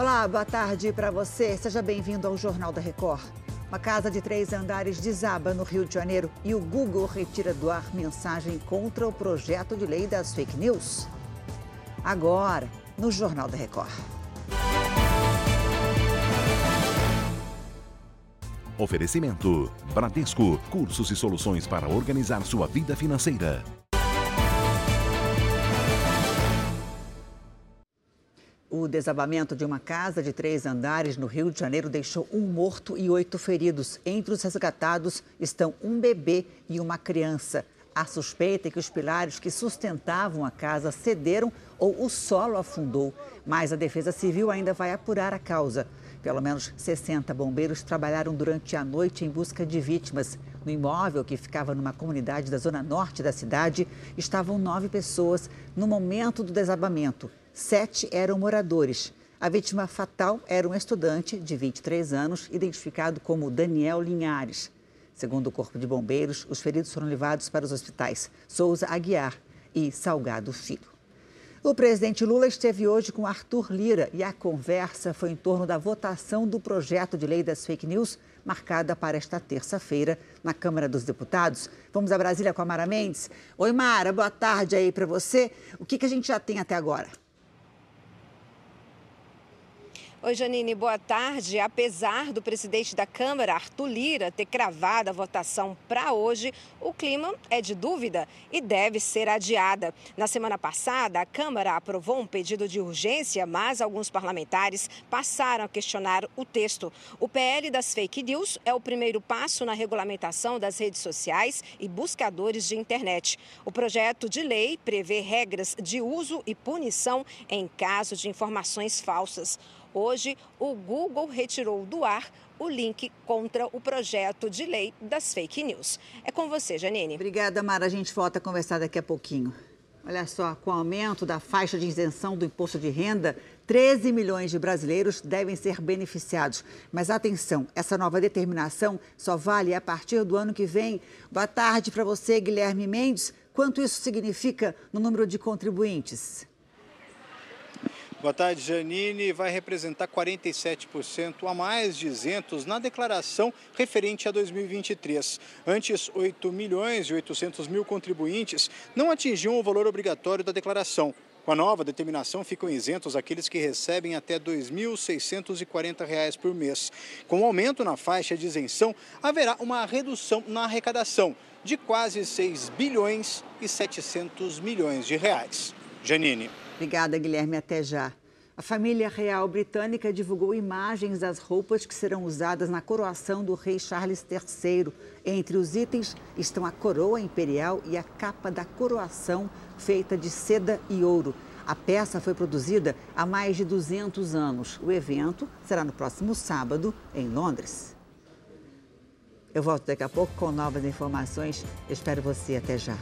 Olá, boa tarde para você. Seja bem-vindo ao Jornal da Record. Uma casa de três andares desaba no Rio de Janeiro e o Google retira do ar mensagem contra o projeto de lei das fake news. Agora, no Jornal da Record. Oferecimento: Bradesco, cursos e soluções para organizar sua vida financeira. O desabamento de uma casa de três andares no Rio de Janeiro deixou um morto e oito feridos. Entre os resgatados estão um bebê e uma criança. A suspeita é que os pilares que sustentavam a casa cederam ou o solo afundou, mas a Defesa Civil ainda vai apurar a causa. Pelo menos 60 bombeiros trabalharam durante a noite em busca de vítimas. No imóvel, que ficava numa comunidade da zona norte da cidade, estavam nove pessoas no momento do desabamento. Sete eram moradores. A vítima fatal era um estudante de 23 anos, identificado como Daniel Linhares. Segundo o Corpo de Bombeiros, os feridos foram levados para os hospitais Souza Aguiar e Salgado Filho. O presidente Lula esteve hoje com Arthur Lira e a conversa foi em torno da votação do projeto de lei das fake news, marcada para esta terça-feira na Câmara dos Deputados. Vamos a Brasília com a Mara Mendes. Oi, Mara, boa tarde aí para você. O que, que a gente já tem até agora? Oi, Janine, boa tarde. Apesar do presidente da Câmara, Arthur Lira, ter cravado a votação para hoje, o clima é de dúvida e deve ser adiada. Na semana passada, a Câmara aprovou um pedido de urgência, mas alguns parlamentares passaram a questionar o texto. O PL das fake news é o primeiro passo na regulamentação das redes sociais e buscadores de internet. O projeto de lei prevê regras de uso e punição em caso de informações falsas. Hoje, o Google retirou do ar o link contra o projeto de lei das fake news. É com você, Janine. Obrigada, Mara. A gente volta a conversar daqui a pouquinho. Olha só, com o aumento da faixa de isenção do imposto de renda, 13 milhões de brasileiros devem ser beneficiados. Mas atenção, essa nova determinação só vale a partir do ano que vem. Boa tarde para você, Guilherme Mendes. Quanto isso significa no número de contribuintes? Boa tarde, Janine. Vai representar 47% a mais de isentos na declaração referente a 2023. Antes, 8 milhões e 800 mil contribuintes não atingiam o valor obrigatório da declaração. Com a nova determinação, ficam isentos aqueles que recebem até R$ 2.640 por mês. Com o aumento na faixa de isenção, haverá uma redução na arrecadação de quase 6 bilhões e 700 milhões de reais. Janine. Obrigada, Guilherme. Até já. A família real britânica divulgou imagens das roupas que serão usadas na coroação do rei Charles III. Entre os itens estão a coroa imperial e a capa da coroação, feita de seda e ouro. A peça foi produzida há mais de 200 anos. O evento será no próximo sábado, em Londres. Eu volto daqui a pouco com novas informações. Eu espero você. Até já.